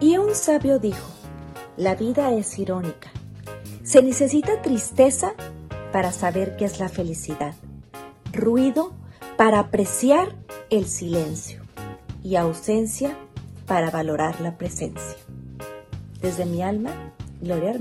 Y un sabio dijo, la vida es irónica. Se necesita tristeza para saber qué es la felicidad, ruido para apreciar el silencio y ausencia para valorar la presencia. Desde mi alma, Gloria